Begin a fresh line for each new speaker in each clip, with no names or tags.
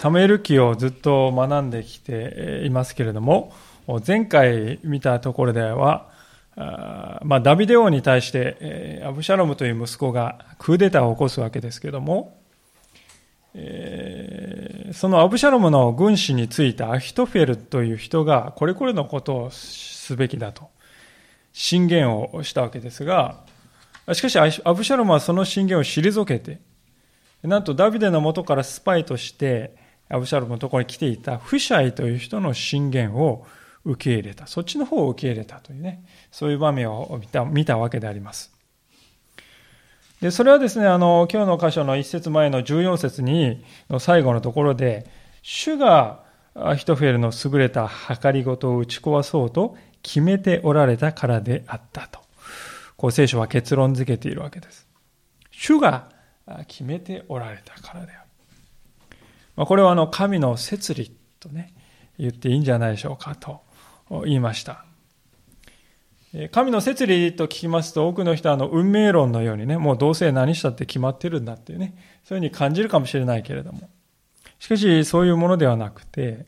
サムエル記をずっと学んできていますけれども、前回見たところでは、まあ、ダビデ王に対して、アブシャロムという息子がクーデターを起こすわけですけれども、そのアブシャロムの軍師についたアヒトフェルという人がこれこれのことをすべきだと進言をしたわけですが、しかしアブシャロムはその進言を退けて、なんとダビデの元からスパイとしてアブシャロムのところに来ていたフシャイという人の進言を受け入れた。そっちの方を受け入れたというね、そういう場面を見た見たわけであります。で、それはですね、あの、今日の箇所の一節前の14節に、最後のところで、主がヒトフェルの優れた計りごとを打ち壊そうと決めておられたからであったと。こう聖書は結論付けているわけです。主が決めておられたからである。まあ、これはあの神の摂理とね、言っていいんじゃないでしょうかと言いました。神の摂理と聞きますと多くの人はあの運命論のようにね、もうどうせ何したって決まってるんだっていうね、そういうふうに感じるかもしれないけれども。しかしそういうものではなくて、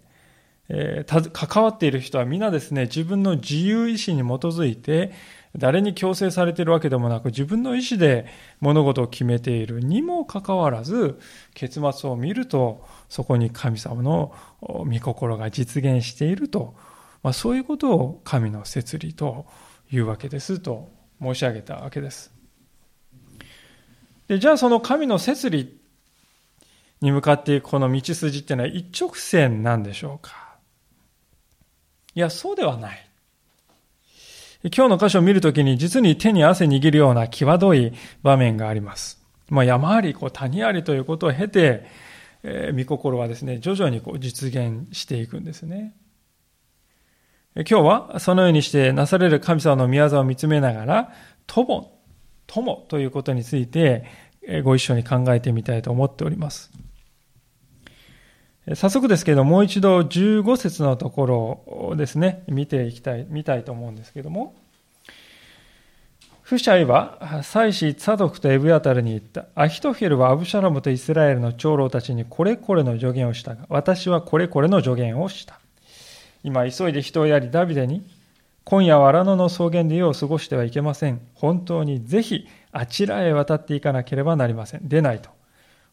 えー、関わっている人は皆ですね、自分の自由意志に基づいて、誰に強制されているわけでもなく、自分の意思で物事を決めているにもかかわらず、結末を見ると、そこに神様の御心が実現していると、まあ、そういうことを神の摂理というわけですと申し上げたわけです。でじゃあその神の摂理に向かっていくこの道筋っていうのは一直線なんでしょうか？いや、そうではない。今日の箇所を見るときに実に手に汗握るような際どい場面があります。まあ、山あり、谷ありということを経て、えー、御心はですね、徐々にこう実現していくんですね。今日はそのようにしてなされる神様の宮沢を見つめながら、友、友ということについてご一緒に考えてみたいと思っております。早速ですけど、もう一度15節のところをですね、見ていきたい、見たいと思うんですけども、フシャイは祭司ツァドクとエブヤタルに言った。アヒトフェルはアブシャロムとイスラエルの長老たちにこれこれの助言をしたが、私はこれこれの助言をした。今急いで人をやりダビデに、今夜は荒野の草原で夜を過ごしてはいけません。本当にぜひあちらへ渡っていかなければなりません。出ないと。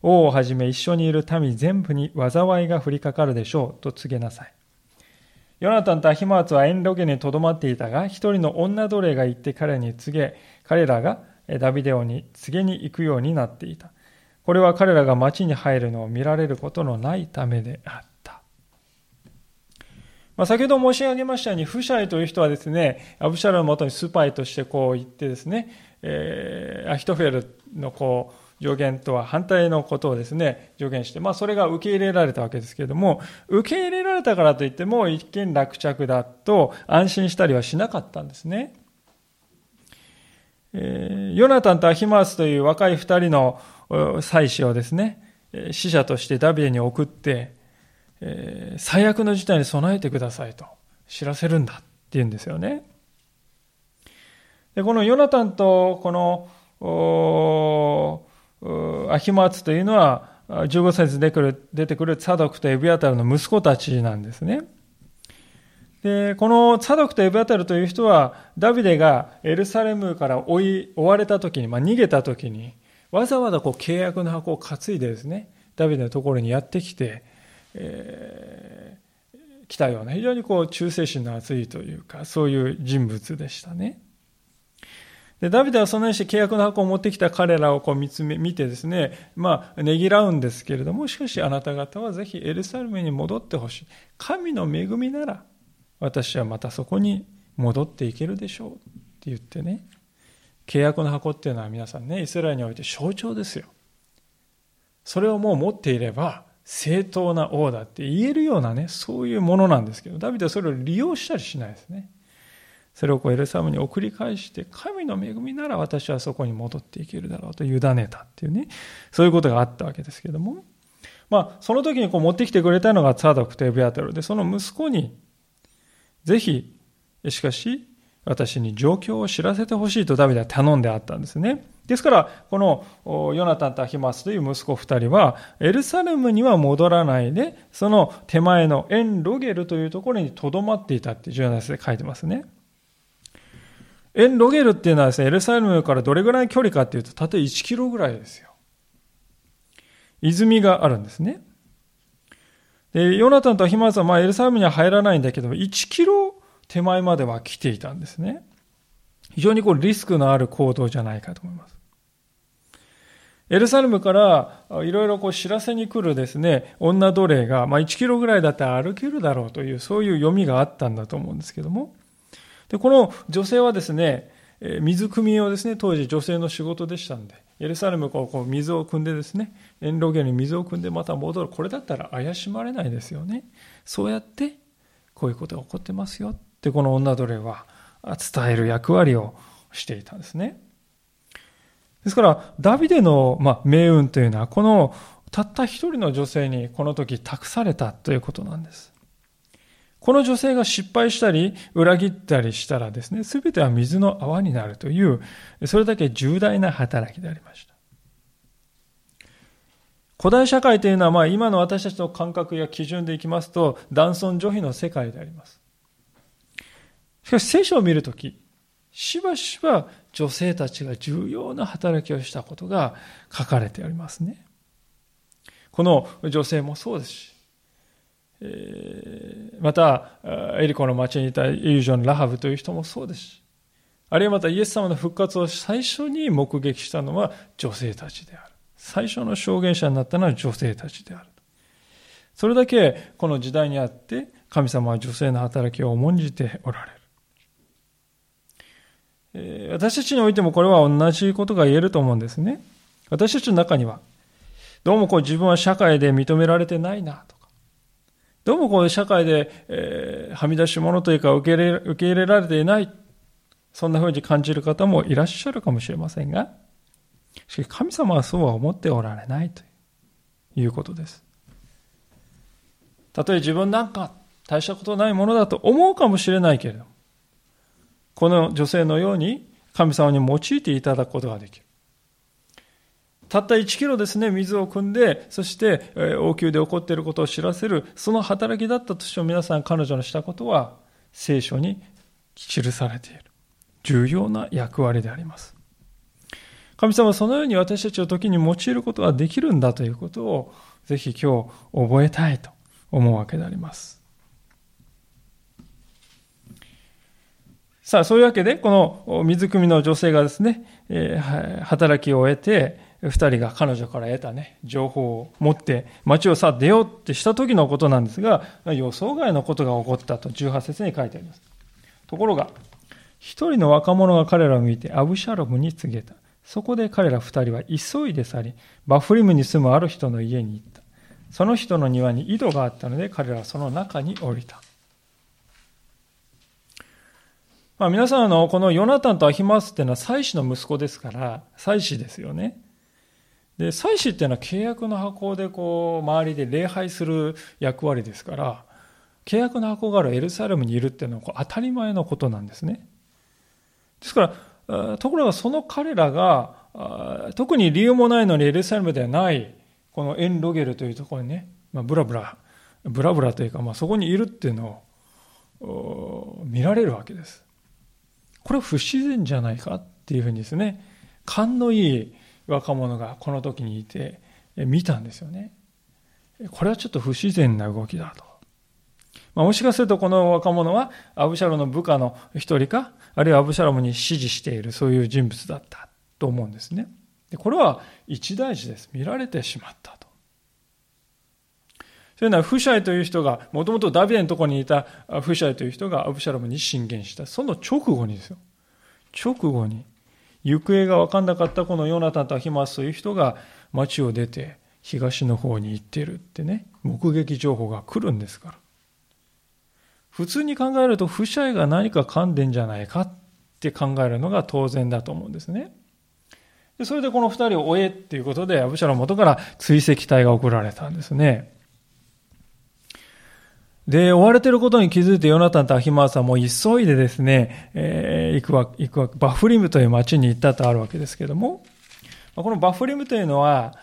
王をはじめ一緒にいる民全部に災いが降りかかるでしょうと告げなさい。ヨナタンとアヒマーツはエンロゲにとどまっていたが、一人の女奴隷が行って彼に告げ、彼らがダビデオに告げに行くようになっていた。これは彼らが町に入るのを見られることのないためであった。まあ、先ほど申し上げましたように、フシャイという人はですね、アブシャルのもとにスパイとしてこう言ってですね、えー、アヒトフェルのこう、助言とは反対のことをですね、助言して、まあそれが受け入れられたわけですけれども、受け入れられたからといっても一見落着だと安心したりはしなかったんですね。えー、ヨナタンとアヒマースという若い二人の祭司をですね、死者としてダビデに送って、えー、最悪の事態に備えてくださいと知らせるんだって言うんですよね。でこのヨナタンとこのアヒマーツというのは、15節に出てくる出てくるツァドクとエビアタルの息子たちなんですね。で、このツァドクとエビアタルという人は、ダビデがエルサレムから追い、追われた時に、まあ、逃げた時に、わざわざこう契約の箱を担いでですね、ダビデのところにやってきて、えー、来たような、非常にこう忠誠心の厚いというか、そういう人物でしたね。で、ダビデはそのようにして契約の箱を持ってきた彼らをこう見つめ、見てですね、まあ、ねぎらうんですけれども、しかしあなた方はぜひエルサレムに戻ってほしい。神の恵みなら、私はまたそこに戻っていけるでしょうって言ってね、契約の箱っていうのは皆さんね、イスラエルにおいて象徴ですよ。それをもう持っていれば、正当な王だって言えるようなね、そういうものなんですけど、ダビデはそれを利用したりしないですね。それをこうエルサレムに送り返して、神の恵みなら私はそこに戻っていけるだろうと委ねたっていうね、そういうことがあったわけですけども、まあ、その時にこう持ってきてくれたのがツァドクとエビアテロで、その息子に、ぜひ、しかし、私に状況を知らせてほしいとダビデは頼んであったんですね。ですから、このヨナタンとアヒマスという息子二人は、エルサレムには戻らないで、その手前のエンロゲルというところに留まっていたって重要なで書いてますね。エンロゲルっていうのはですね、エルサレムからどれぐらいの距離かっていうと、縦1キロぐらいですよ。泉があるんですね。で、ヨナタンとヒマスはまあエルサレムには入らないんだけど、1キロ手前までは来ていたんですね。非常にこうリスクのある行動じゃないかと思います。エルサレムからいろいろこう知らせに来るですね、女奴隷が、まあ、1キロぐらいだったら歩けるだろうという、そういう読みがあったんだと思うんですけども。で、この女性はですね、水汲みをですね、当時女性の仕事でしたんで、エルサレムこう水を汲んでですね、遠路家に水を汲んでまた戻る。これだったら怪しまれないですよね。そうやって、こういうことが起こってますよってこの女奴隷は伝える役割をしていたんですね。ですから、ダビデの、ま、命運というのは、このたった一人の女性にこの時託されたということなんです。この女性が失敗したり、裏切ったりしたらですね、すべては水の泡になるという、それだけ重大な働きでありました。古代社会というのは、まあ、今の私たちの感覚や基準でいきますと、男尊女卑の世界であります。しかし、聖書を見るとき、しばしば女性たちが重要な働きをしたことが書かれておりますね。この女性もそうですし、また、エリコの町にいたイリュージョン・ラハブという人もそうですし、あるいはまたイエス様の復活を最初に目撃したのは女性たちである。最初の証言者になったのは女性たちである。それだけこの時代にあって神様は女性の働きを重んじておられる。私たちにおいてもこれは同じことが言えると思うんですね。私たちの中には、どうもこう自分は社会で認められてないなと、どうもこう社会で、えー、はみ出し物というか受け入れ受け入れられていない、そんな風に感じる方もいらっしゃるかもしれませんが、しかし神様はそうは思っておられないということです。たとえ自分なんか大したことないものだと思うかもしれないけれども、この女性のように神様に用いていただくことができる。たった1キロですね、水を汲んで、そして王宮で起こっていることを知らせる、その働きだったとしても皆さん彼女のしたことは聖書に記されている。重要な役割であります。神様はそのように私たちを時に用いることができるんだということをぜひ今日覚えたいと思うわけであります。さあ、そういうわけで、この水汲みの女性がですね、えー、働きを終えて、二人が彼女から得たね、情報を持って街をさ出ようってした時のことなんですが、予想外のことが起こったと18節に書いてあります。ところが、一人の若者が彼らを見てアブシャロムに告げた。そこで彼ら二人は急いで去り、バフリムに住むある人の家に行った。その人の庭に井戸があったので彼らはその中に降りた。まあ、皆さんのこのヨナタンとアヒマースっていうのは祭司の息子ですから、祭司ですよね。で、祭司っていうのは契約の箱でこう、周りで礼拝する役割ですから、契約の箱があるエルサレムにいるっていうのは当たり前のことなんですね。ですから、ところがその彼らが、特に理由もないのにエルサレムではない、このエンロゲルというところにね、まあ、ブラブラ、ブラブラというか、まあ、そこにいるっていうのを見られるわけです。これは不自然じゃないかっていうふうにですね、勘のいい若者がこの時にいて見たんですよね。これはちょっと不自然な動きだと。まあ、もしかするとこの若者はアブシャロの部下の一人か、あるいはアブシャロムに指示しているそういう人物だったと思うんですね。でこれは一大事です。見られてしまったと。そういうのはフシャイという人が、もともとダビデのところにいたフシャイという人がアブシャロムに進言した。その直後にですよ。直後に、行方が分かんなかったこのヨナタンとアヒマスという人が町を出て東の方に行ってるってね、目撃情報が来るんですから。普通に考えると、フシャイが何か噛んでんじゃないかって考えるのが当然だと思うんですね。でそれでこの二人を追えっていうことで、アブシャロ元から追跡隊が送られたんですね。で、追われてることに気づいてヨナタンとアヒマースはも急いでですね、えー、行くわ、行くわ、バフリムという町に行ったとあるわけですけども、このバフリムというのは、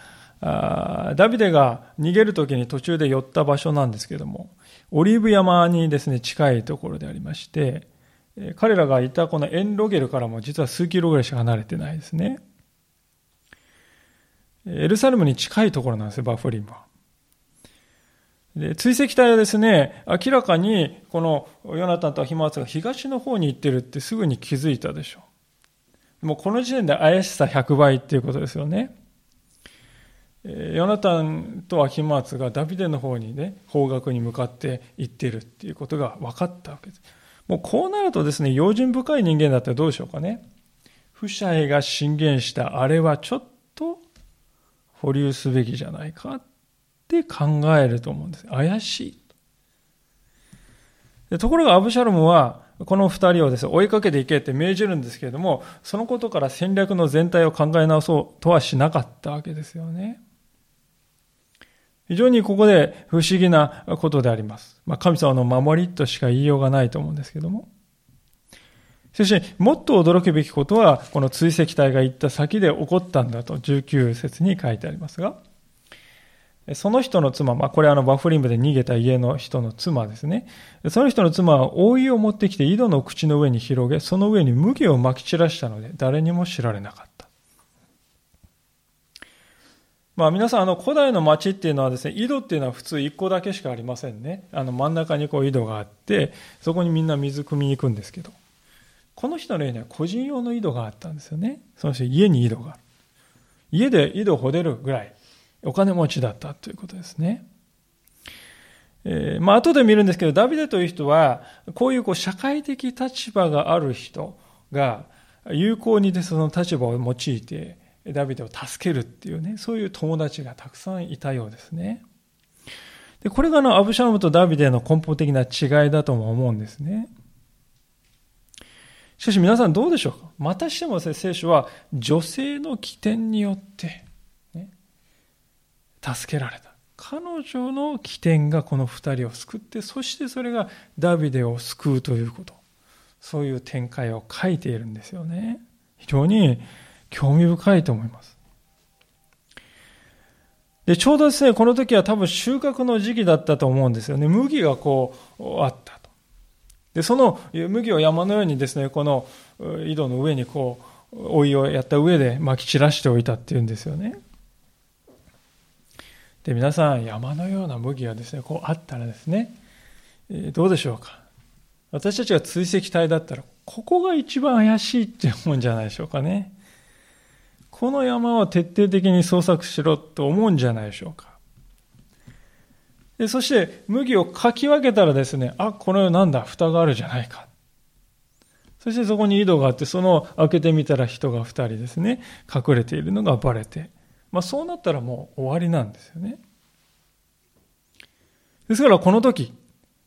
あダビデが逃げる時に途中で寄った場所なんですけども、オリーブ山にですね、近いところでありまして、彼らがいたこのエンロゲルからも実は数キロぐらいしか離れてないですね。エルサレムに近いところなんですよ、バフリムは。で追跡隊はですね、明らかにこのヨナタンとアヒマーツが東の方に行ってるってすぐに気づいたでしょう。もうこの時点で怪しさ100倍っていうことですよね。ヨナタンとアヒマーツがダビデの方にね、方角に向かって行ってるっていうことが分かったわけです。もうこうなるとですね、用心深い人間だったらどうでしょうかね。不社が進言したあれはちょっと保留すべきじゃないかって考えると思うんです。怪しい。ところがアブシャロムは、この二人をですね、追いかけていけって命じるんですけれども、そのことから戦略の全体を考え直そうとはしなかったわけですよね。非常にここで不思議なことであります。まあ、神様の守りとしか言いようがないと思うんですけども。そしかし、もっと驚くべきことは、この追跡隊が行った先で起こったんだと19節に書いてありますが、その人の妻、まあ、これあのバフリンブで逃げた家の人の妻ですね。その人の妻は覆いを持ってきて井戸の口の上に広げ、その上に麦を撒き散らしたので、誰にも知られなかった。まあ皆さん、あの古代の町っていうのはですね、井戸っていうのは普通一個だけしかありませんね。あの真ん中にこう井戸があって、そこにみんな水汲みに行くんですけど、この人の家には個人用の井戸があったんですよね。その人家に井戸がある。家で井戸を掘れるぐらいお金持ちだったということですね。えー、まあ後で見るんですけど、ダビデという人は、こういうこう社会的立場がある人が有効にでその立場を用いて、ダビデを助けるっていうね、そういう友達がたくさんいたようですね。で、これがあの、アブシャロムとダビデの根本的な違いだとも思うんですね。しかし皆さんどうでしょうか？またしても、ね、聖書は女性の起点によって、助けられた。彼女の起点がこの二人を救って、そしてそれがダビデを救うということ。そういう展開を書いているんですよね。非常に興味深いと思います。で、ちょうどですね、この時は多分収穫の時期だったと思うんですよね。麦がこう、あったと。で、その麦を山のようにですね、この井戸の上にこう、おいをやった上で撒き散らしておいたっていうんですよね。で、皆さん、山のような麦がですね、こうあったらですね、えどうでしょうか？私たちが追跡隊だったら、ここが一番怪しいって思うんじゃないでしょうかね。この山を徹底的に捜索しろと思うんじゃないでしょうか。でそして、麦をかき分けたらですね、あ、このなんだ、蓋があるじゃないか。そしてそこに井戸があって、その開けてみたら人が二人ですね、隠れているのがバレて。まあそうなったらもう終わりなんですよね。ですからこの時、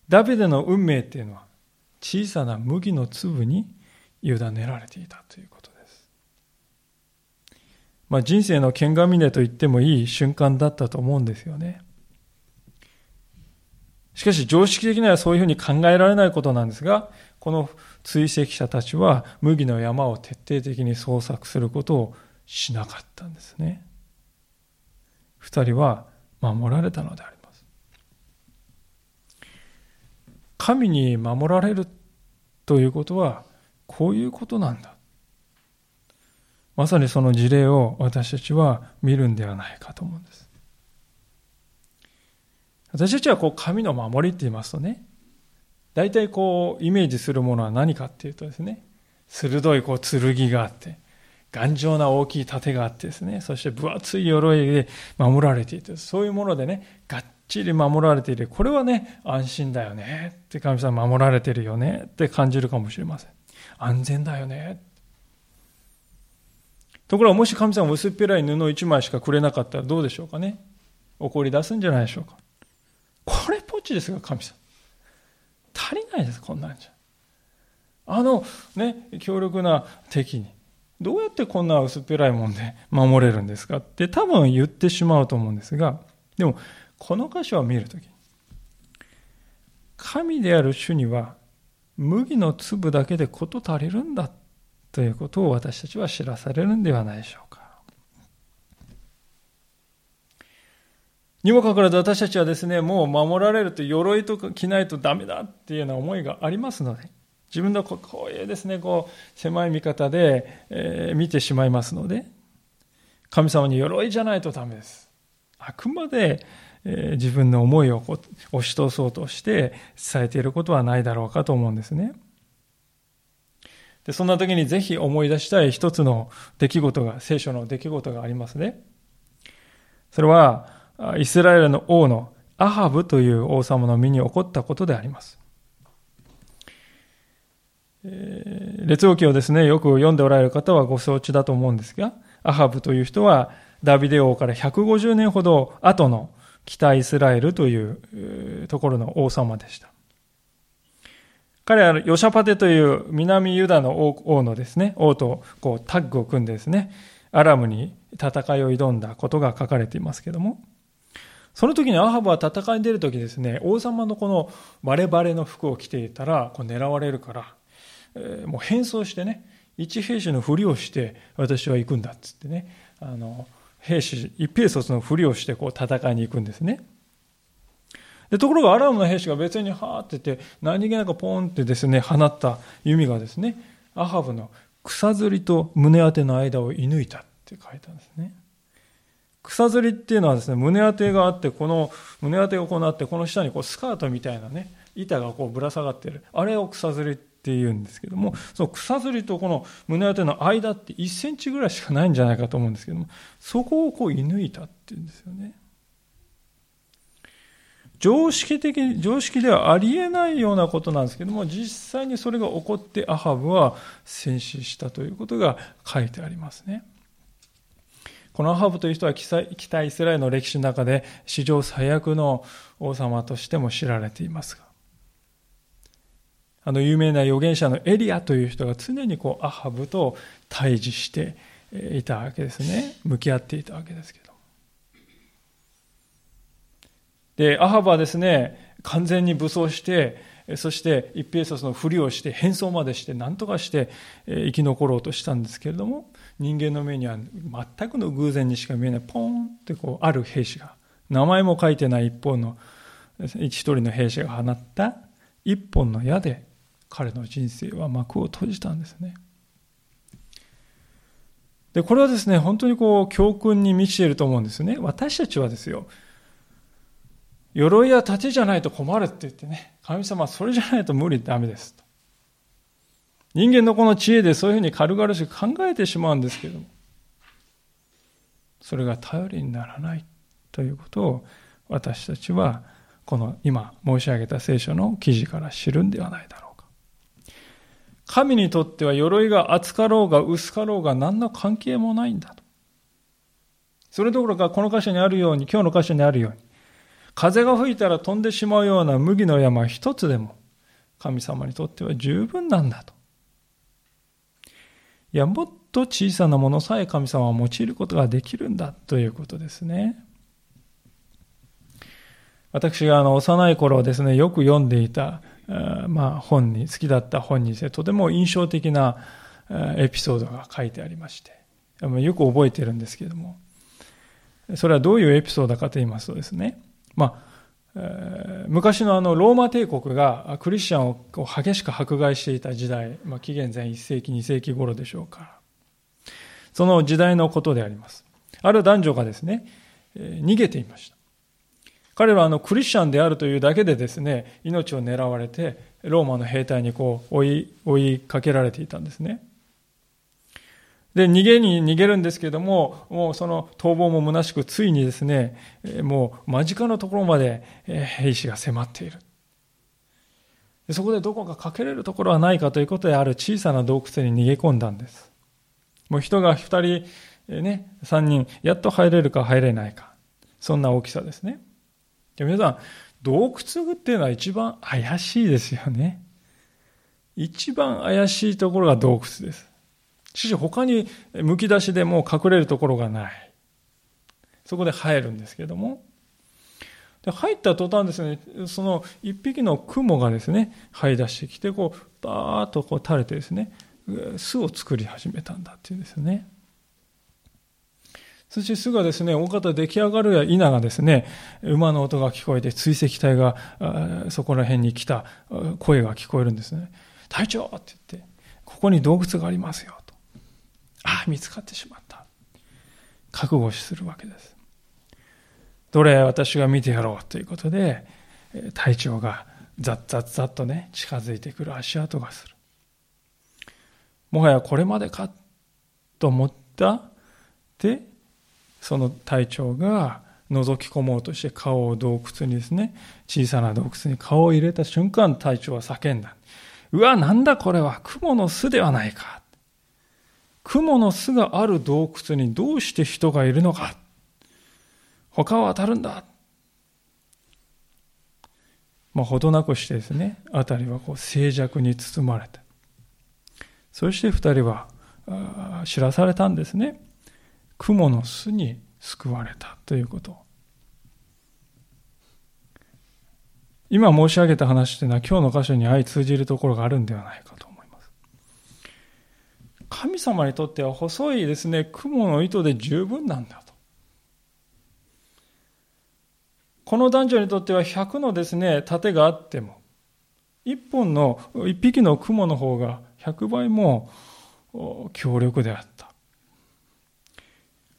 ダビデの運命っていうのは、小さな麦の粒に委ねられていたということです。まあ、人生の剣が峰と言ってもいい瞬間だったと思うんですよね。しかし常識的にはそういうふうに考えられないことなんですが、この追跡者たちは麦の山を徹底的に捜索することをしなかったんですね。二人は守られたのであります。神に守られるということはこういうことなんだ。まさにその事例を私たちは見るんではないかと思うんです。私たちはこう神の守りって言いますとね、大体こうイメージするものは何かっていうとですね、鋭いこう剣があって、頑丈な大きい盾があってですね、そして分厚い鎧で守られていて、そういうものでね、がっちり守られている。これはね、安心だよねって神様守られてるよねって感じるかもしれません。安全だよね。ところがもし神様薄っぺらい布一枚しかくれなかったらどうでしょうかね。怒り出すんじゃないでしょうか。これっぽっちですが神様。足りないですこんなんじゃ。あのね強力な敵に。どうやってこんな薄っぺらいもんで守れるんですかって多分言ってしまうと思うんですがでもこの箇所を見るとき神である主には麦の粒だけで事足りるんだということを私たちは知らされるんではないでしょうか。にもかかわらず私たちはですね、もう守られると鎧とか着ないとダメだっていうような思いがありますので、自分のこういうですね、こう、狭い見方で、えー、見てしまいますので、神様に鎧じゃないとダメです。あくまで、えー、自分の思いを押し通そうとして伝えていることはないだろうかと思うんですね。でそんな時にぜひ思い出したい一つの出来事が、聖書の出来事がありますね。それは、イスラエルの王のアハブという王様の身に起こったことであります。列王記をですね、よく読んでおられる方はご承知だと思うんですが、アハブという人はダビデ王から150年ほど後の北イスラエルというところの王様でした。彼はヨシャパテという南ユダの王のですね、王とこうタッグを組んでですね、アラムに戦いを挑んだことが書かれていますけども、その時にアハブは戦いに出る時ですね、王様のこのバレバレの服を着ていたらこう狙われるから、え、もう変装してね、一兵士のふりをして私は行くんだっつってね、あの、兵士、一兵卒のふりをしてこう戦いに行くんですね。でところがアラームの兵士が別にはーって言って何気なくポンってですね放った弓がですねアハブの草釣りと胸当ての間を射抜いたって書いたんですね。草釣りっていうのはですね、胸当てがあって、この胸当てがこうなって、この下にこうスカートみたいなね、板がこうぶら下がってる。あれを草釣りってていうんですけども、その草釣りとこの胸当ての間って1センチぐらいしかないんじゃないかと思うんですけども、そこをこう射抜いたっていうんですよね。常識的、常識ではありえないようなことなんですけども、実際にそれが起こってアハブは戦死したということが書いてありますね。このアハブという人は北イスラエルの歴史の中で史上最悪の王様としても知られていますが、あの有名な預言者のエリアという人が常にこうアハブと対峙していたわけですね。向き合っていたわけですけど。で、アハブはですね、完全に武装して、そして一平卒のふりをして変装までして何とかして生き残ろうとしたんですけれども人間の目には全くの偶然にしか見えないポンってこうある兵士が名前も書いてない一方の一人の兵士が放った一本の矢で彼の人生は幕を閉じたんですね。でこれはですね本当にこう教訓に満ちていると思うんですね。私たちはですよ鎧や盾じゃないと困るって言ってね神様はそれじゃないと無理ダメですと。人間のこの知恵でそういうふうに軽々しく考えてしまうんですけども、それが頼りにならないということを私たちはこの今申し上げた聖書の記事から知るんではないだろう。神にとっては鎧が厚かろうが薄かろうが何の関係もないんだと。それどころかこの箇所にあるように、今日の箇所にあるように、風が吹いたら飛んでしまうような麦の山一つでも神様にとっては十分なんだと。いや、もっと小さなものさえ神様は用いることができるんだということですね。私があの幼い頃ですね、よく読んでいた、まあ、本に、好きだった本にですね、とても印象的なエピソードが書いてありまして、よく覚えてるんですけども、それはどういうエピソードかと言いますとですね、まあ、昔のあのローマ帝国がクリスチャンを激しく迫害していた時代、まあ、紀元前1世紀2世紀頃でしょうかその時代のことであります。ある男女がですね、逃げていました。彼らはあのクリスチャンであるというだけでですね命を狙われてローマの兵隊にこう追い追いかけられていたんですねで、逃げに逃げるんですけども、もうその逃亡も虚しく、ついにですね、もう間近のところまで兵士が迫っている。そこでどこかかけれるところはないかということで、ある小さな洞窟に逃げ込んだんです。もう人が二人、ね、三人、やっと入れるか入れないか。そんな大きさですね。で皆さん、洞窟っていうのは一番怪しいですよね。一番怪しいところが洞窟です。しかし他にむき出しでもう隠れるところがない。そこで生えるんですけども、で入った途端ですね、その一匹の雲がですね、這い出してきて、こう、バーッとこう垂れてですね、巣を作り始めたんだっていうんですよね。そして巣がですね、大方出来上がるや否がですね、馬の音が聞こえて追跡隊がそこら辺に来た声が聞こえるんですね。隊長って言って、ここに洞窟がありますよと。ああ、見つかってしまった。覚悟するわけです。どれ私が見てやろうということで、隊長がザッザッザッとね、近づいてくる足跡がする。もはやこれまでかと思ったで、その隊長が覗き込もうとして顔を洞窟にですね、小さな洞窟に顔を入れた瞬間、隊長は叫んだ。うわ、なんだこれは、雲の巣ではないか。雲の巣がある洞窟にどうして人がいるのか。他は当たるんだ。まあ、ほどなくしてですね、辺りはこう静寂に包まれて。そして二人は知らされたんですね。雲の巣に救われたということ。今申し上げた話というのは今日の箇所に相通じるところがあるんではないかと思います。神様にとっては細いですね、雲の糸で十分なんだと。この男女にとっては100のですね、盾があっても、一本の、一匹の雲の方が100倍も強力であっ。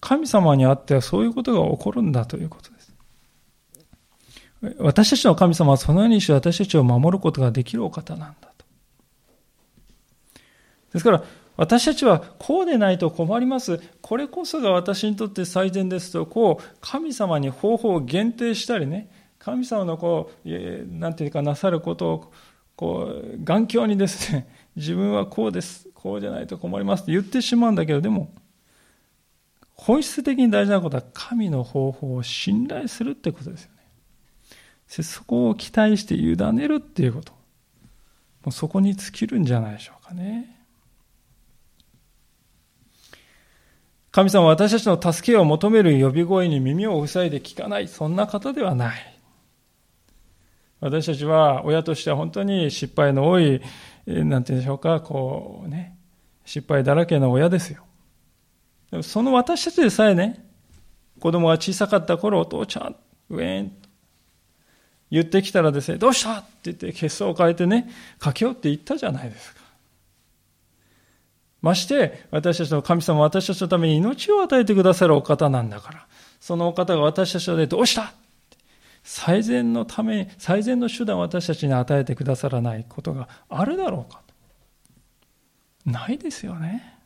神様にあってはそういうことが起こるんだということです。私たちの神様はそのようにして私たちを守ることができるお方なんだと。ですから、私たちはこうでないと困ります。これこそが私にとって最善ですと、こう、神様に方法を限定したりね、神様のこう、なんていうかなさることを、こう、眼鏡にですね、自分はこうです。こうじゃないと困りますって言ってしまうんだけど、でも、本質的に大事なことは神の方法を信頼するってことですよね。そこを期待して委ねるっていうこと。もうそこに尽きるんじゃないでしょうかね。神様は私たちの助けを求める呼び声に耳を塞いで聞かない、そんな方ではない。私たちは親としては本当に失敗の多い、なんて言うんでしょうか、こうね、失敗だらけの親ですよ。でもその私たちでさえね、子供が小さかった頃、お父ちゃん、ウェーン、言ってきたらですね、どうしたって言って血相を変えてね、駆け寄って言ったじゃないですか。まして、私たちの神様私たちのために命を与えてくださるお方なんだから、そのお方が私たちでどうした最善のために、最善の手段を私たちに与えてくださらないことがあるだろうかないですよね。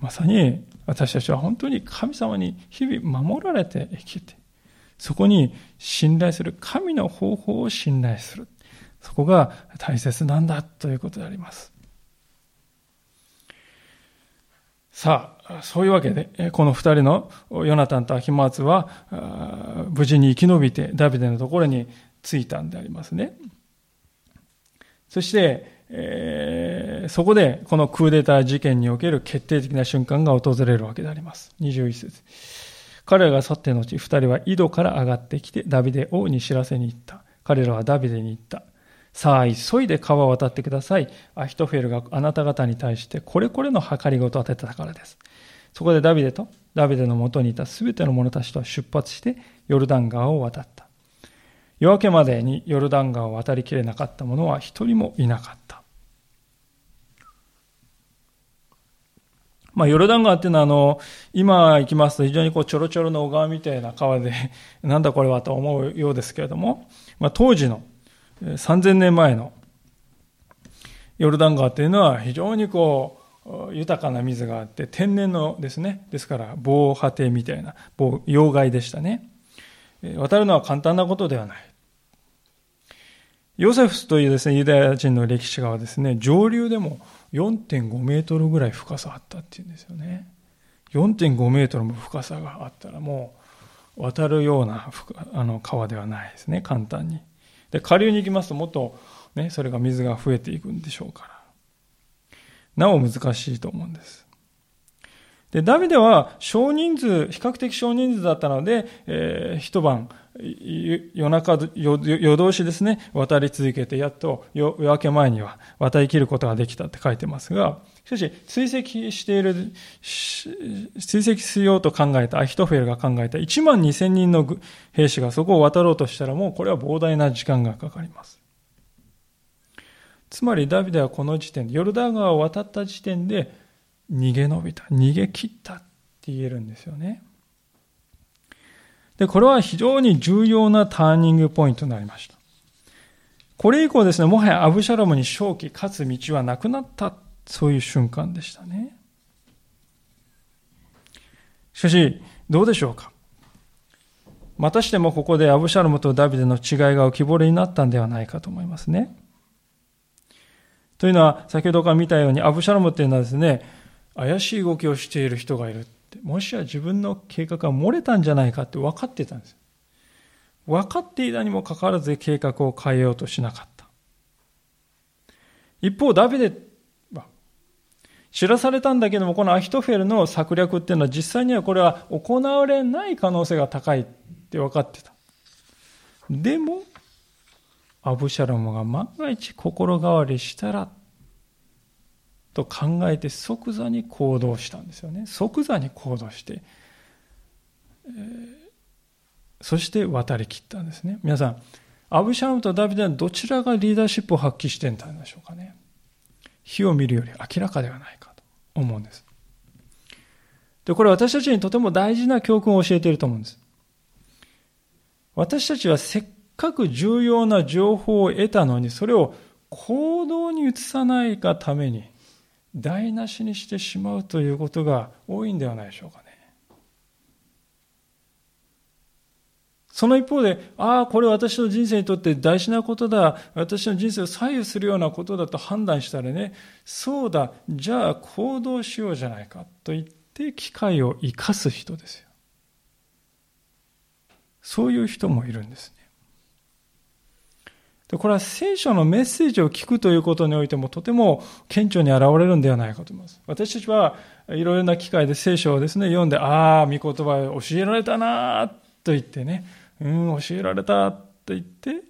まさに私たちは本当に神様に日々守られて生きて、そこに信頼する神の方法を信頼する。そこが大切なんだということであります。さあ、そういうわけで、この二人のヨナタンとアヒマーツは、無事に生き延びてダビデのところに着いたんでありますね。そして、えー、そこでこのクーデター事件における決定的な瞬間が訪れるわけであります。21節彼らが去ってのち、二人は井戸から上がってきてダビデ王に知らせに行った。彼らはダビデに言った。さあ、急いで川を渡ってください。アヒトフェルがあなた方に対してこれこれの計りごとを当てたからです。そこでダビデとダビデのもとにいたすべての者たちと出発してヨルダン川を渡った。夜明けまでにヨルダン川を渡りきれなかった者は一人もいなかった。まあ、ヨルダン川っていうのは、あの、今行きますと非常にこう、ちょろちょろの小川みたいな川で、なんだこれはと思うようですけれども、まあ、当時の3000年前のヨルダン川っていうのは非常にこう、豊かな水があって、天然のですね、ですから、防波堤みたいな、防、要害でしたね。渡るのは簡単なことではない。ヨセフスというですね、ユダヤ人の歴史家はですね、上流でも4.5メートルぐらい深さあったっていうんですよね。4.5メートルも深さがあったらもう渡るようなあの川ではないですね、簡単に。で、下流に行きますともっとね、それが水が増えていくんでしょうから。なお難しいと思うんです。で、ダビデは少人数、比較的少人数だったので、えー、一晩、夜中、夜夜通しですね、渡り続けて、やっと夜明け前には渡り切ることができたって書いてますが、しかし、追跡している、追跡しようと考えた、アヒトフェルが考えた1万2000人の兵士がそこを渡ろうとしたらもうこれは膨大な時間がかかります。つまりダビデはこの時点で、ヨルダン川を渡った時点で逃げ延びた、逃げ切ったって言えるんですよね。で、これは非常に重要なターニングポイントになりました。これ以降ですね、もはやアブシャロムに正気、勝つ道はなくなった、そういう瞬間でしたね。しかし、どうでしょうか。またしてもここでアブシャロムとダビデの違いが浮き彫りになったんではないかと思いますね。というのは、先ほどから見たように、アブシャロムっていうのはですね、怪しい動きをしている人がいるって。もしや自分の計画が漏れたんじゃないかって分かってたんです。分かっていたにもかかわらず計画を変えようとしなかった。一方、ダビデは、知らされたんだけども、このアヒトフェルの策略っていうのは実際にはこれは行われない可能性が高いって分かってた。でも、アブシャロムが万が一心変わりしたらと考えて即座に行動したんですよね。即座に行動して、えー、そして渡りきったんですね。皆さんアブシャムとダビデはどちらがリーダーシップを発揮してんだんでしょうかね。火を見るより明らかではないかと思うんです。でこれ私たちにとても大事な教訓を教えていると思うんです。私たちはせっかく重要な情報を得たのにそれを行動に移さないがために台無しにしてしまうということが多いんではないでしょうかね。その一方で、ああ、これ私の人生にとって大事なことだ、私の人生を左右するようなことだと判断したらね、そうだ、じゃあ行動しようじゃないかと言って機会を生かす人ですよ。そういう人もいるんです。でこれは聖書のメッセージを聞くということにおいてもとても顕著に現れるんではないかと思います。私たちはいろいろな機会で聖書をですね、読んで、ああ、御言葉を教えられたなと言ってね、うん、教えられたと言って、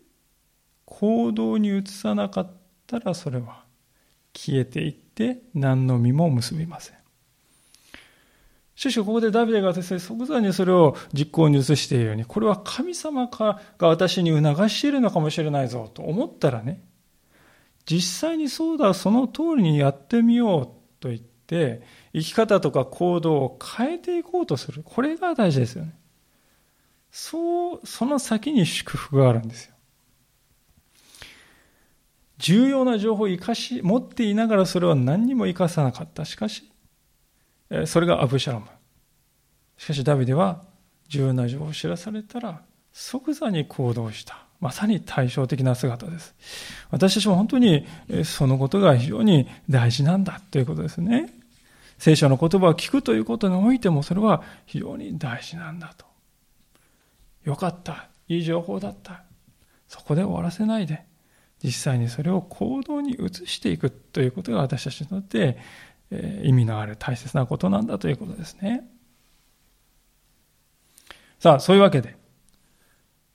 行動に移さなかったらそれは消えていって何の実も結びません。しかし、ここでダビデがですね、即座にそれを実行に移しているように、これは神様が私に促しているのかもしれないぞと思ったらね、実際にそうだ、その通りにやってみようと言って、生き方とか行動を変えていこうとする。これが大事ですよね。そう、その先に祝福があるんですよ。重要な情報を生かし、持っていながらそれは何にも生かさなかった。しかし、それがアブシャロム。しかしダビデは重要な情報を知らされたら即座に行動した。まさに対照的な姿です。私たちも本当にそのことが非常に大事なんだということですね。聖書の言葉を聞くということにおいてもそれは非常に大事なんだと。よかった。いい情報だった。そこで終わらせないで、実際にそれを行動に移していくということが私たちにとってえ意味のある大切なことなんだということですね。さあ、そういうわけで、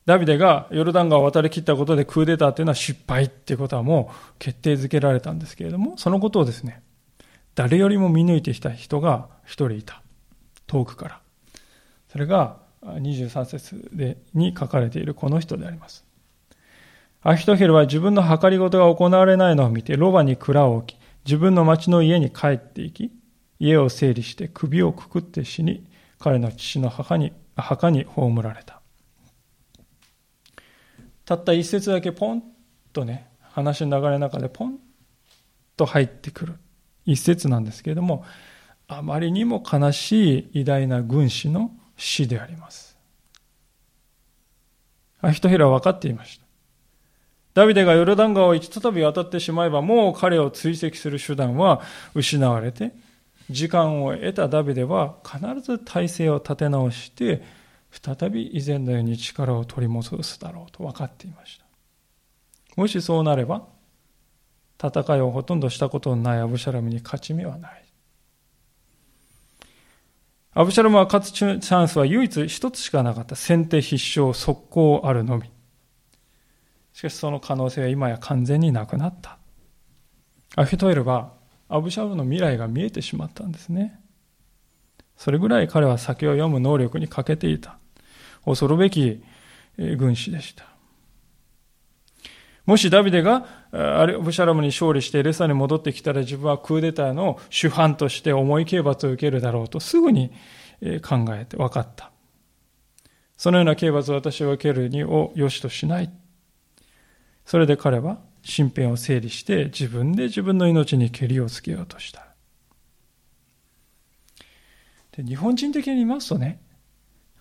ダビデがヨルダン川を渡り切ったことでクーデターというのは失敗っていうことはもう決定づけられたんですけれども、そのことをですね、誰よりも見抜いてきた人が一人いた。遠くから。それが23節でに書かれているこの人であります。アヒトヘルは自分の計り事が行われないのを見て、ロバに蔵を置き、自分の町の家に帰っていき、家を整理して首をくくって死に、彼の父の墓に墓に葬られた。たった一節だけポンとね、話の流れの中でポンと入ってくる一節なんですけれども、あまりにも悲しい偉大な軍師の死であります。アヒトヘラは分かっていました。ダビデがヨルダン川を一度び渡ってしまえば、もう彼を追跡する手段は失われて、時間を得たダビデは必ず体制を立て直して、再び以前のように力を取り戻すだろうと分かっていました。もしそうなれば、戦いをほとんどしたことのないアブシャラムに勝ち目はない。アブシャロムは勝つチャンスは唯一一つしかなかった。先手必勝、速攻あるのみ。しかしその可能性は今や完全になくなった。アフィトエルはアブシャロムの未来が見えてしまったんですね。それぐらい彼は先を読む能力に欠けていた。恐るべき軍師でした。もしダビデがアブシャロムに勝利してエレサに戻ってきたら自分はクーデターの主犯として重い刑罰を受けるだろうとすぐに考えて分かった。そのような刑罰を私は受けるにを良しとしない。それで彼は身辺を整理して自分で自分の命にけりをつけようとした。で日本人的に言いますとね、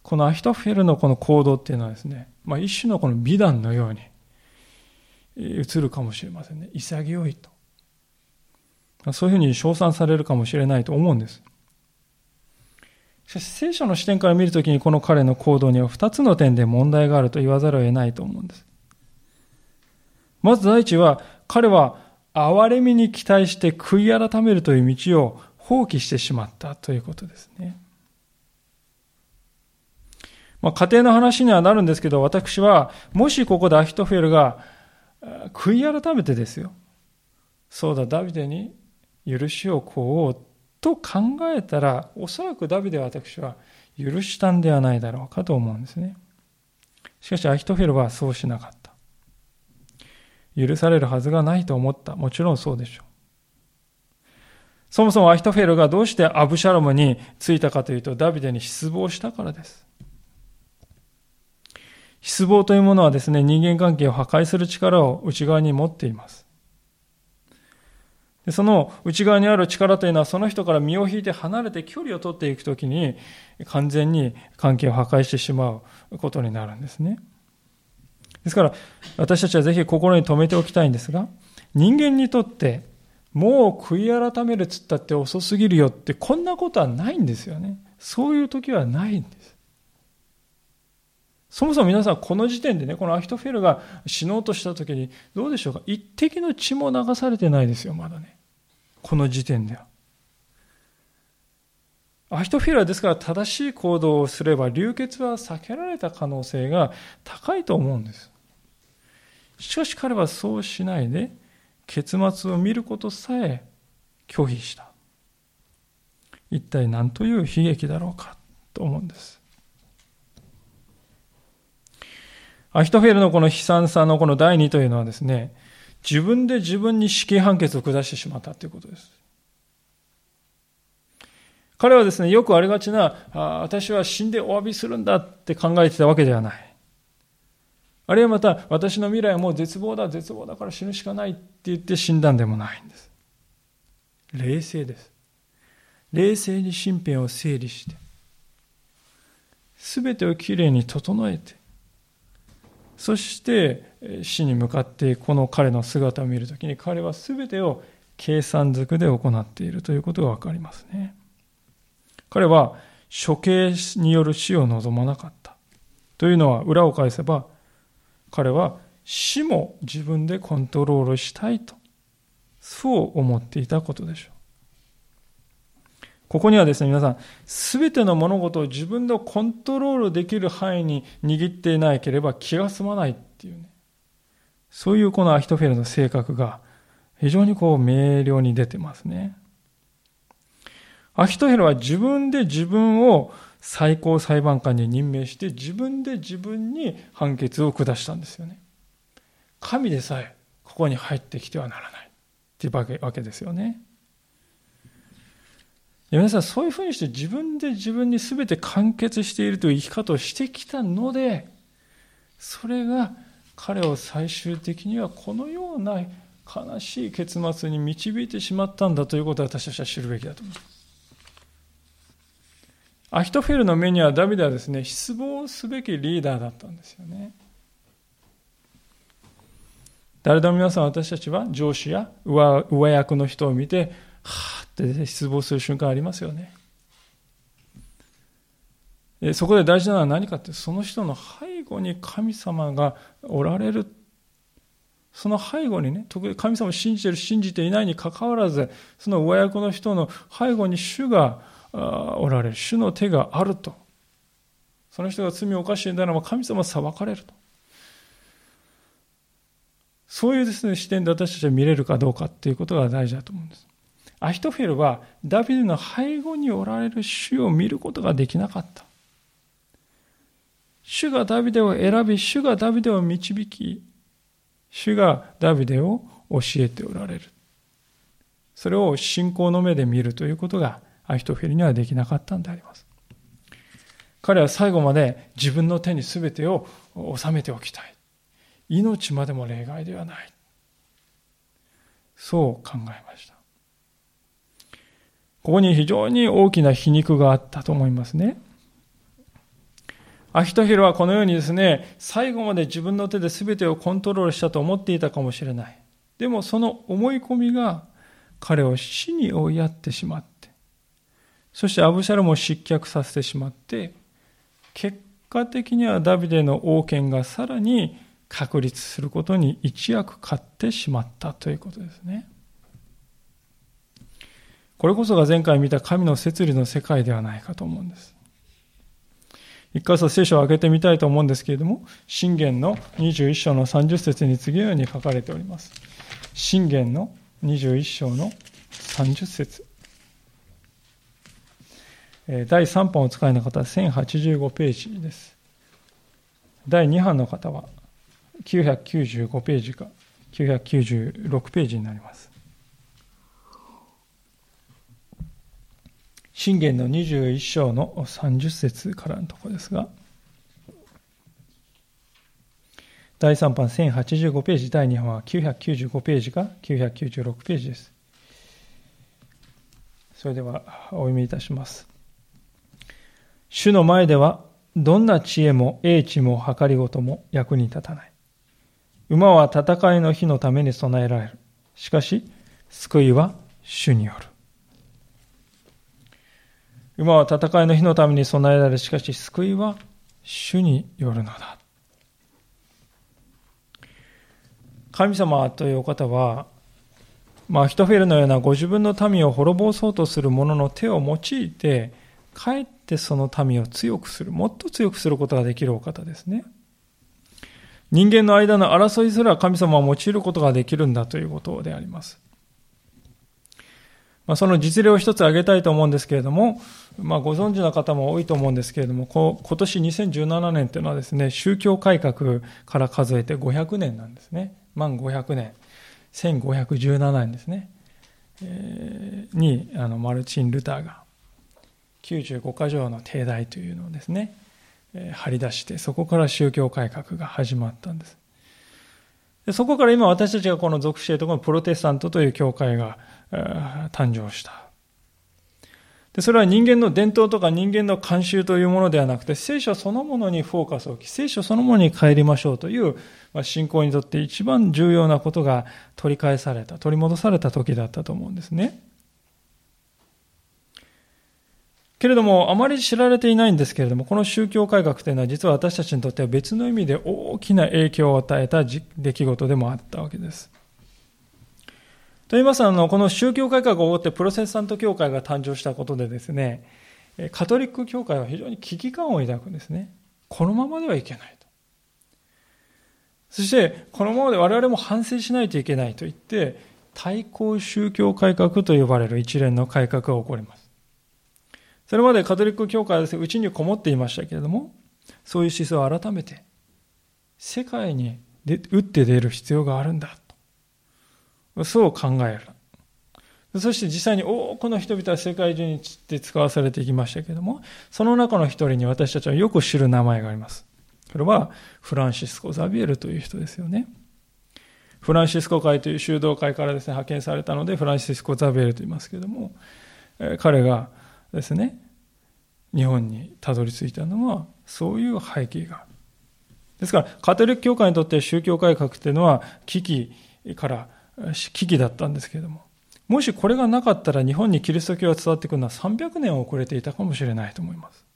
このアヒトフェルのこの行動っていうのはですね、まあ、一種のこの美談のように映るかもしれませんね。潔いと。そういうふうに称賛されるかもしれないと思うんです。しかし聖書の視点から見るときにこの彼の行動には2つの点で問題があると言わざるを得ないと思うんです。まず第一は彼は憐れみに期待して悔い改めるという道を放棄してしまったということですね。まあ、家庭の話にはなるんですけど、私は、もしここでアヒトフェルが、悔い改めてですよ。そうだ、ダビデに許しをこうと考えたら、おそらくダビデは私は許したんではないだろうかと思うんですね。しかし、アヒトフェルはそうしなかった。許されるはずがないと思った。もちろんそうでしょう。そもそもアヒトフェルがどうしてアブシャロムについたかというと、ダビデに失望したからです。失望というものはですね、人間関係を破壊する力を内側に持っています。でその内側にある力というのはその人から身を引いて離れて距離を取っていくときに完全に関係を破壊してしまうことになるんですね。ですから私たちはぜひ心に留めておきたいんですが人間にとってもう悔い改めるっつったって遅すぎるよってこんなことはないんですよね。そういう時はないんです。そもそも皆さんこの時点でね、このアヒトフェルが死のうとした時に、どうでしょうか？一滴の血も流されてないですよ、まだね。この時点では。アヒトフェルはですから正しい行動をすれば流血は避けられた可能性が高いと思うんです。しかし彼はそうしないで、結末を見ることさえ拒否した。一体何という悲劇だろうかと思うんです。アヒトフェルのこの悲惨さのこの第二というのはですね、自分で自分に死刑判決を下してしまったということです。彼はですね、よくありがちな、あ私は死んでお詫びするんだって考えてたわけではない。あるいはまた、私の未来はもう絶望だ、絶望だから死ぬしかないって言って死んだんでもないんです。冷静です。冷静に身辺を整理して、すべてをきれいに整えて、そして死に向かってこの彼の姿を見るときに彼は全てを計算づくで行っているということがわかりますね。彼は処刑による死を望まなかった。というのは裏を返せば彼は死も自分でコントロールしたいとそう思っていたことでしょう。ここにはですね、皆さん、すべての物事を自分でコントロールできる範囲に握っていなければ気が済まないっていうね。そういうこのアヒトフェルの性格が非常にこう明瞭に出てますね。アヒトフェルは自分で自分を最高裁判官に任命して自分で自分に判決を下したんですよね。神でさえここに入ってきてはならないっていうわけですよね。皆さん、そういうふうにして自分で自分に全て完結しているという生き方をしてきたので、それが彼を最終的にはこのような悲しい結末に導いてしまったんだということを私たちは知るべきだと思います。アヒトフェルの目にはダビデはですね、失望すべきリーダーだったんですよね。誰でも皆さん私たちは上司や上上役の人を見て、はあって失望する瞬間ありますよね。そこで大事なのは何かって、その人の背後に神様がおられる。その背後にね、特に神様を信じている、信じていないにかかわらず、その上役の人の背後に主がおられる。主の手があると。その人が罪を犯しているならば神様は裁かれると。そういうですね、視点で私たちは見れるかどうかっていうことが大事だと思うんです。アヒトフェルはダビデの背後におられる主を見ることができなかった。主がダビデを選び、主がダビデを導き、主がダビデを教えておられる。それを信仰の目で見るということがアヒトフェルにはできなかったんであります。彼は最後まで自分の手に全てを収めておきたい。命までも例外ではない。そう考えました。ここに非常に大きな皮肉があったと思いますね。アヒトヘルはこのようにですね、最後まで自分の手で全てをコントロールしたと思っていたかもしれない。でもその思い込みが彼を死に追いやってしまっ、そしてアブシャルも失脚させてしまって、結果的にはダビデの王権がさらに確立することに一役買ってしまったということですね。これこそが前回見た神の摂理の世界ではないかと思うんです。一回聖書を開けてみたいと思うんですけれども、信玄の21章の30節に次のように書かれております。信玄の21章の30節第3版お使いの方は1085ページです。第2版の方は995ページか996ページになります。信玄の21章の30節からのところですが、第3版1085ページ、第2版は995ページか996ページです。それではお読みいたします。主の前ではどんな知恵も英知も計りごとも役に立たない。馬は戦いの日のために備えられる。しかし、救いは主による。馬は戦いの日のために備えられ。しかし、救いは主によるのだ。神様というお方は、まあ、ヒトフェルのようなご自分の民を滅ぼそうとする者の手を用いて、かえってその民を強くする、もっと強くすることができるお方ですね。人間の間の争いすら神様は用いることができるんだということであります。まあ、その実例を一つ挙げたいと思うんですけれども、まあ、ご存知の方も多いと思うんですけれども、今年2017年というのはですね、宗教改革から数えて500年なんですね。満500年。1517年ですね。えー、に、あの、マルチン・ルターが95箇条の定題というのをですねえ、張り出して、そこから宗教改革が始まったんです。でそこから今私たちがこの属しているところのプロテスタントという教会が誕生した。でそれは人間の伝統とか人間の慣習というものではなくて、聖書そのものにフォーカスを置き、聖書そのものに帰りましょうという、まあ、信仰にとって一番重要なことが取り返された、取り戻された時だったと思うんですね。けれども、あまり知られていないんですけれども、この宗教改革というのは実は私たちにとっては別の意味で大きな影響を与えた出来事でもあったわけです。と言いますのこの宗教改革を追ってプロセスタント教会が誕生したことでですね、カトリック教会は非常に危機感を抱くんですね。このままではいけないと。そして、このままで我々も反省しないといけないと言って、対抗宗教改革と呼ばれる一連の改革が起こります。それまでカトリック教会はですね、うちにこもっていましたけれども、そういう思想を改めて、世界に打って出る必要があるんだと。そう考える。そして実際に多くの人々は世界中にで使わされていきましたけれども、その中の一人に私たちはよく知る名前があります。それはフランシスコ・ザビエルという人ですよね。フランシスコ会という修道会からですね、派遣されたので、フランシスコ・ザビエルと言いますけれども、彼がですね、日本にたどり着いたのは、そういう背景がある。ですから、カトリック教会にとって宗教改革っていうのは危機から、危機だったんですけれども、もしこれがなかったら日本にキリスト教が伝わってくるのは300年遅れていたかもしれないと思います。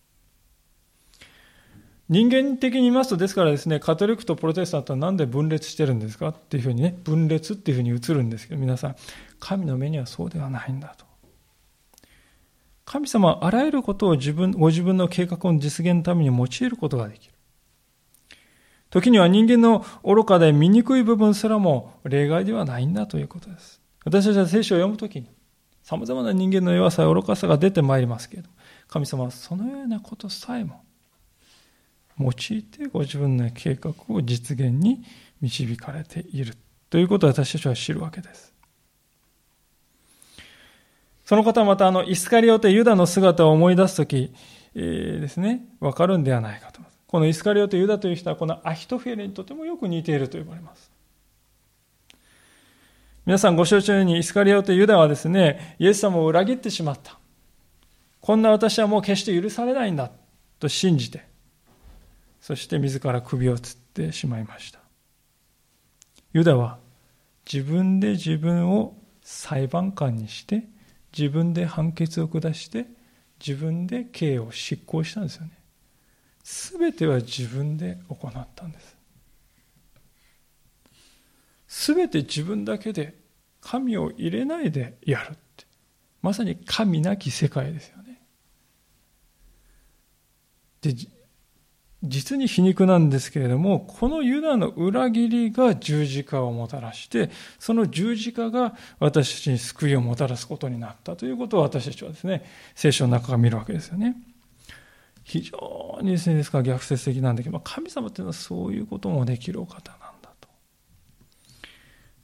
人間的に言いますと、ですからですね、カトリックとプロテスタントはなんで分裂してるんですかっていうふうにね、分裂っていうふうに映るんですけど、皆さん、神の目にはそうではないんだと。神様はあらゆることを自分、ご自分の計画の実現のために用いることができる。時には人間の愚かで醜い部分すらも例外ではないんだということです。私たちは聖書を読むときに、様々な人間の弱さや愚かさが出てまいりますけれども、神様はそのようなことさえも用いてご自分の計画を実現に導かれているということを私たちは知るわけです。その方はまたあのイスカリオテユダの姿を思い出すとき、えー、ですね、わかるんではないかと。このイスカリオテユダという人はこのアヒトフェルにとてもよく似ていると呼ばれます。皆さんご承知のようにイスカリオテユダはですね、イエス様を裏切ってしまった。こんな私はもう決して許されないんだと信じて、そして自ら首をつってしまいました。ユダは自分で自分を裁判官にして自分で判決を下して自分で刑を執行したんですよね。全ては自分で行ったんです。全て自分だけで神を入れないでやるって。まさに神なき世界ですよね。で実に皮肉なんですけれども、このユダの裏切りが十字架をもたらして、その十字架が私たちに救いをもたらすことになったということを私たちはですね、聖書の中から見るわけですよね。非常にですね、ですから逆説的なんだけど、神様っていうのはそういうこともできるお方なんだと。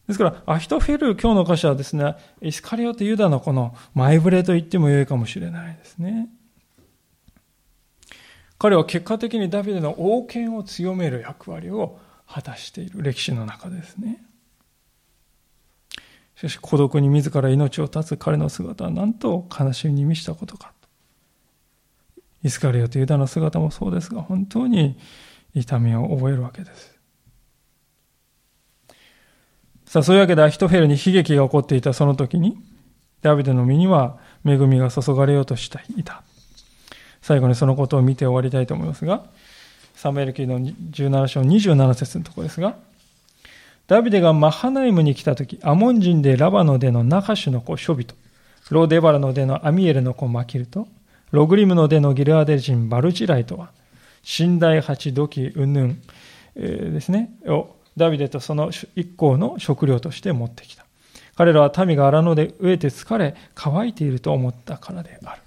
ですから、アヒトフェル、今日の箇所はですね、イスカリオテユダのこの前触れと言ってもよいかもしれないですね。彼は結果的にダビデの王権を強める役割を果たしている歴史の中ですね。しかし孤独に自ら命を絶つ彼の姿はなんと悲しみに満ちたことか。イスカリオとユダの姿もそうですが、本当に痛みを覚えるわけです。さあ、そういうわけでアヒトフェルに悲劇が起こっていたその時に、ダビデの身には恵みが注がれようとしていた。最後にそのことを見て終わりたいと思いますが、サムエル記の17章27節のところですが、ダビデがマハナイムに来たとき、アモン人でラバノでのナハシュの子ショビト、ローデバラのでのアミエルの子マキルと、ログリムのでのギルアデ人バルチライとは、寝台八土器うんぬんですね、をダビデとその一行の食料として持ってきた。彼らは民が荒野で飢えて疲れ、乾いていると思ったからである。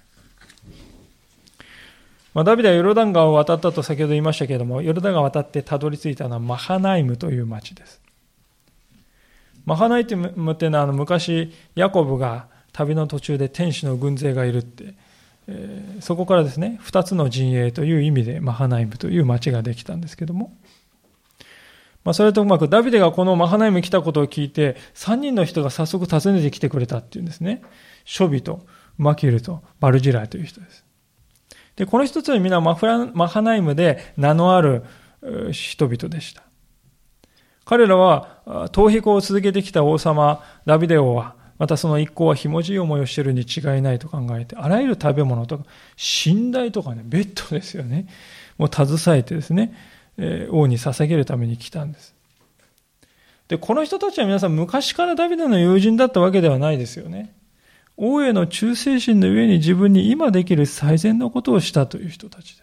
まあ、ダビデはヨルダン川を渡ったと先ほど言いましたけれども、ヨルダン川を渡ってたどり着いたのはマハナイムという町です。マハナイムっていうのはあの昔、ヤコブが旅の途中で天使の軍勢がいるって、えー、そこからですね、二つの陣営という意味でマハナイムという町ができたんですけども、まあ、それとうまくダビデがこのマハナイムに来たことを聞いて、三人の人が早速訪ねてきてくれたっていうんですね。ショビとマキルとバルジライという人です。で、この人たちは皆マフラマハナイムで名のある人々でした。彼らは逃避行を続けてきた王様ダビデ王は、またその一行はひもじい思いをしているに違いないと考えて、あらゆる食べ物とか、寝台とかね、ベッドですよね。もう携えてですね、王に捧げるために来たんです。で、この人たちは皆さん昔からダビデの友人だったわけではないですよね。王への忠誠心の上に自分に今できる最善のことをしたという人たちで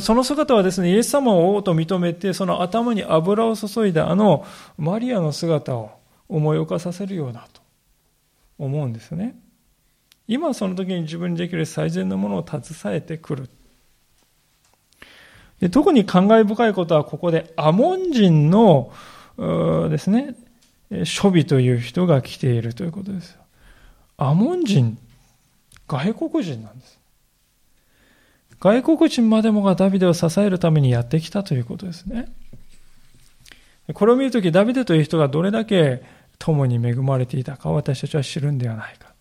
す。その姿はですね、イエス様を王と認めて、その頭に油を注いだあのマリアの姿を思い起こさせるようだと思うんですね。今その時に自分にできる最善のものを携えてくる。で特に感慨深いことはここでアモン人のですね、諸備という人が来ているということです。アモン人、外国人なんです。外国人までもがダビデを支えるためにやってきたということですね。これを見るとき、ダビデという人がどれだけ共に恵まれていたか私たちは知るんではないか。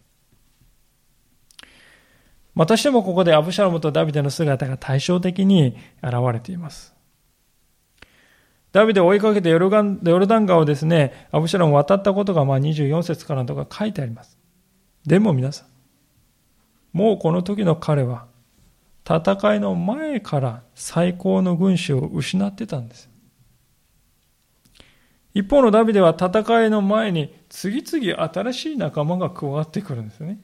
またしてもここでアブシャロムとダビデの姿が対照的に現れています。ダビデを追いかけてヨルダン川をですね、アブシャロン渡ったことがまあ24節からとか書いてあります。でも皆さん、もうこの時の彼は、戦いの前から最高の軍師を失ってたんです。一方のダビデは戦いの前に次々新しい仲間が加わってくるんですね。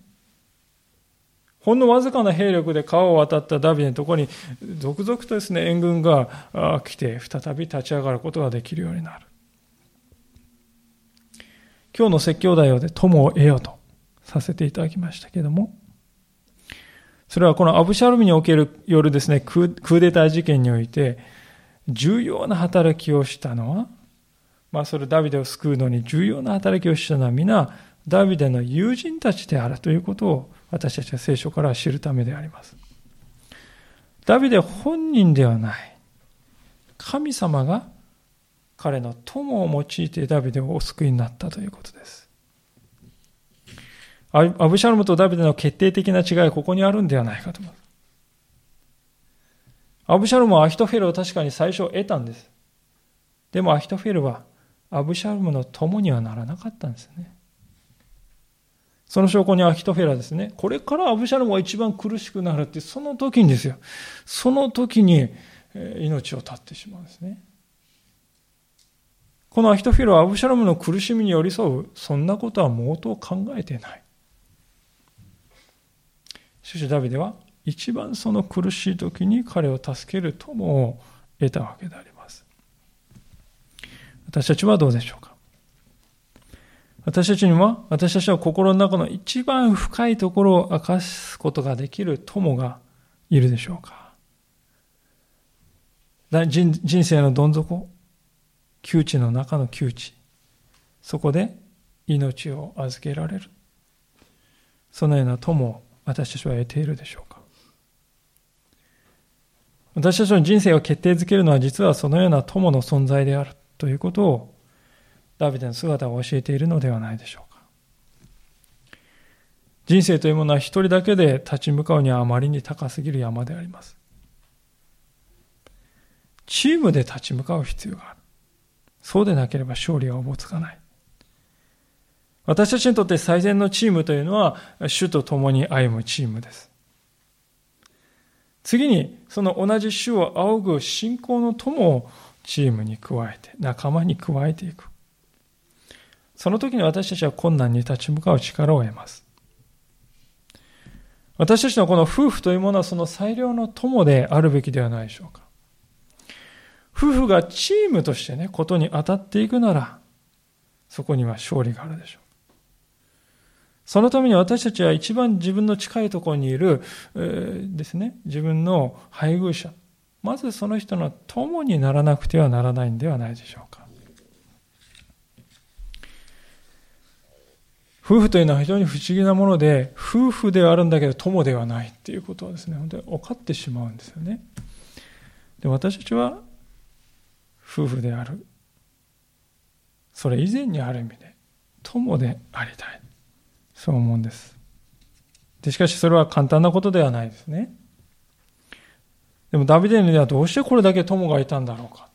ほんのわずかな兵力で川を渡ったダビデのところに続々とですね、援軍が来て再び立ち上がることができるようになる。今日の説教題をで友を得よとさせていただきましたけれども、それはこのアブシャルミにおけるよるですね、クーデター事件において、重要な働きをしたのは、まあそれダビデを救うのに重要な働きをしたのは皆、ダビデの友人たちであるということを私たちは聖書から知るためであります。ダビデ本人ではない。神様が彼の友を用いてダビデをお救いになったということです。アブシャロムとダビデの決定的な違いはここにあるんではないかと思います。アブシャロムはアヒトフェルを確かに最初得たんです。でもアヒトフェルはアブシャロムの友にはならなかったんですね。その証拠にアヒトフェルはですね、これからアブシャロムが一番苦しくなるって、その時にですよ。その時に命を絶ってしまうんですね。このアヒトフェルはアブシャロムの苦しみに寄り添う、そんなことは毛頭考えてない。しかしダビデは一番その苦しい時に彼を助ける友を得たわけであります。私たちはどうでしょうか？私たちには、私たちは心の中の一番深いところを明かすことができる友がいるでしょうか？人生のどん底、窮地の中の窮地、そこで命を預けられる。そのような友を私たちは得ているでしょうか？私たちの人生を決定づけるのは実はそのような友の存在であるということをダビデの姿を教えているのではないでしょうか人生というものは一人だけで立ち向かうにはあまりに高すぎる山でありますチームで立ち向かう必要があるそうでなければ勝利はおぼつかない私たちにとって最善のチームというのは、主と共に歩むチームです。次に、その同じ主を仰ぐ信仰の友をチームに加えて、仲間に加えていく。その時に私たちは困難に立ち向かう力を得ます。私たちのこの夫婦というものはその最良の友であるべきではないでしょうか。夫婦がチームとしてね、ことに当たっていくなら、そこには勝利があるでしょう。そのために私たちは一番自分の近いところにいる、えー、ですね、自分の配偶者、まずその人の友にならなくてはならないんではないでしょうか。夫婦というのは非常に不思議なもので、夫婦ではあるんだけど友ではないっていうことはですね、本当に分かってしまうんですよね。で私たちは夫婦である。それ以前にある意味で友でありたい。そう思うんです。でしかしそれは簡単なことではないですね。でもダビデにはどうしてこれだけ友がいたんだろうか。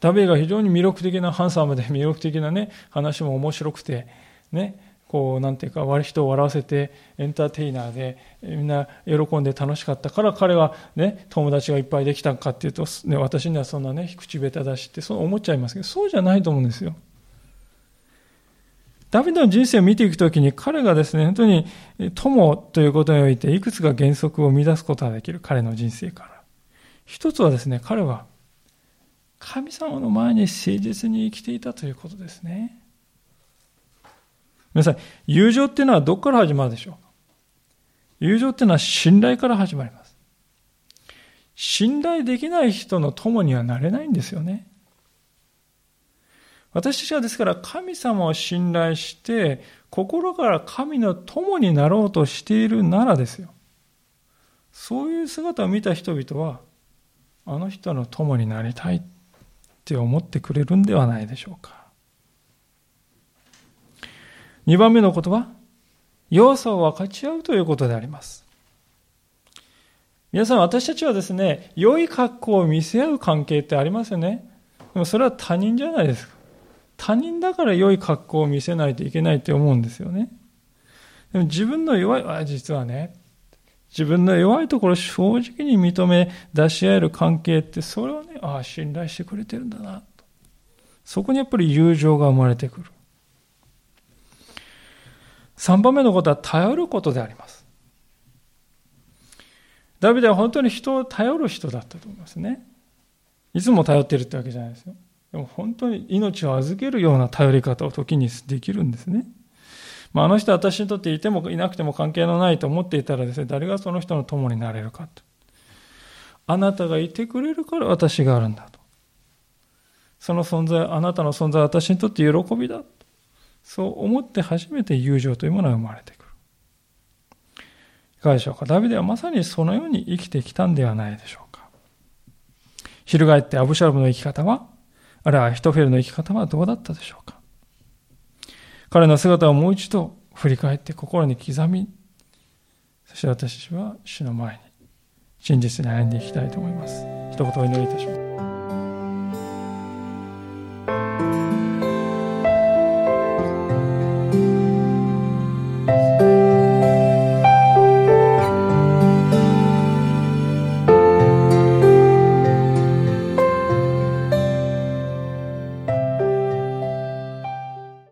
ダビデが非常に魅力的な、ハンサムで魅力的なね、話も面白くて、ね、こう、なんていうか、人を笑わせて、エンターテイナーで、みんな喜んで楽しかったから彼はね、友達がいっぱいできたかっていうと、ね、私にはそんなね、口下手だしって、そう思っちゃいますけど、そうじゃないと思うんですよ。ダビデの人生を見ていくときに彼がですね、本当に友ということにおいていくつか原則を生み出すことができる彼の人生から。一つはですね、彼は神様の前に誠実に生きていたということですね。皆さん、友情っていうのはどこから始まるでしょう？友情っていうのは信頼から始まります。信頼できない人の友にはなれないんですよね。私たちはですから神様を信頼して心から神の友になろうとしているならですよ。そういう姿を見た人々はあの人の友になりたいって思ってくれるんではないでしょうか。2番目の言葉、弱さを分かち合うということであります。皆さん、私たちはですね、良い格好を見せ合う関係ってありますよね。でもそれは他人じゃないですか。他人だから良い格好を見せないといけないって思うんですよね。でも自分の弱い、あ、実はね、自分の弱いところを正直に認め出し合える関係って、それをね、ああ、信頼してくれてるんだな、と。そこにやっぱり友情が生まれてくる。3番目のことは頼ることであります。ダビデは本当に人を頼る人だったと思いますね。いつも頼ってるってわけじゃないですよ。でも本当に命を預けるような頼り方を時にできるんですね。まあ、あの人は私にとっていてもいなくても関係のないと思っていたらですね、誰がその人の友になれるかと。あなたがいてくれるから私があるんだと。その存在、あなたの存在は私にとって喜びだ。そう思って初めて友情というものが生まれてくる。いかがでしょうか？ダビデはまさにそのように生きてきたんではないでしょうか？翻ってアブシャロムの生き方は、あるいはヒトフェルの生き方はどうだったでしょうか？彼の姿をもう一度振り返って心に刻み、そして私たちは主の前に真実に歩んでいきたいと思います。一言お祈りいたします。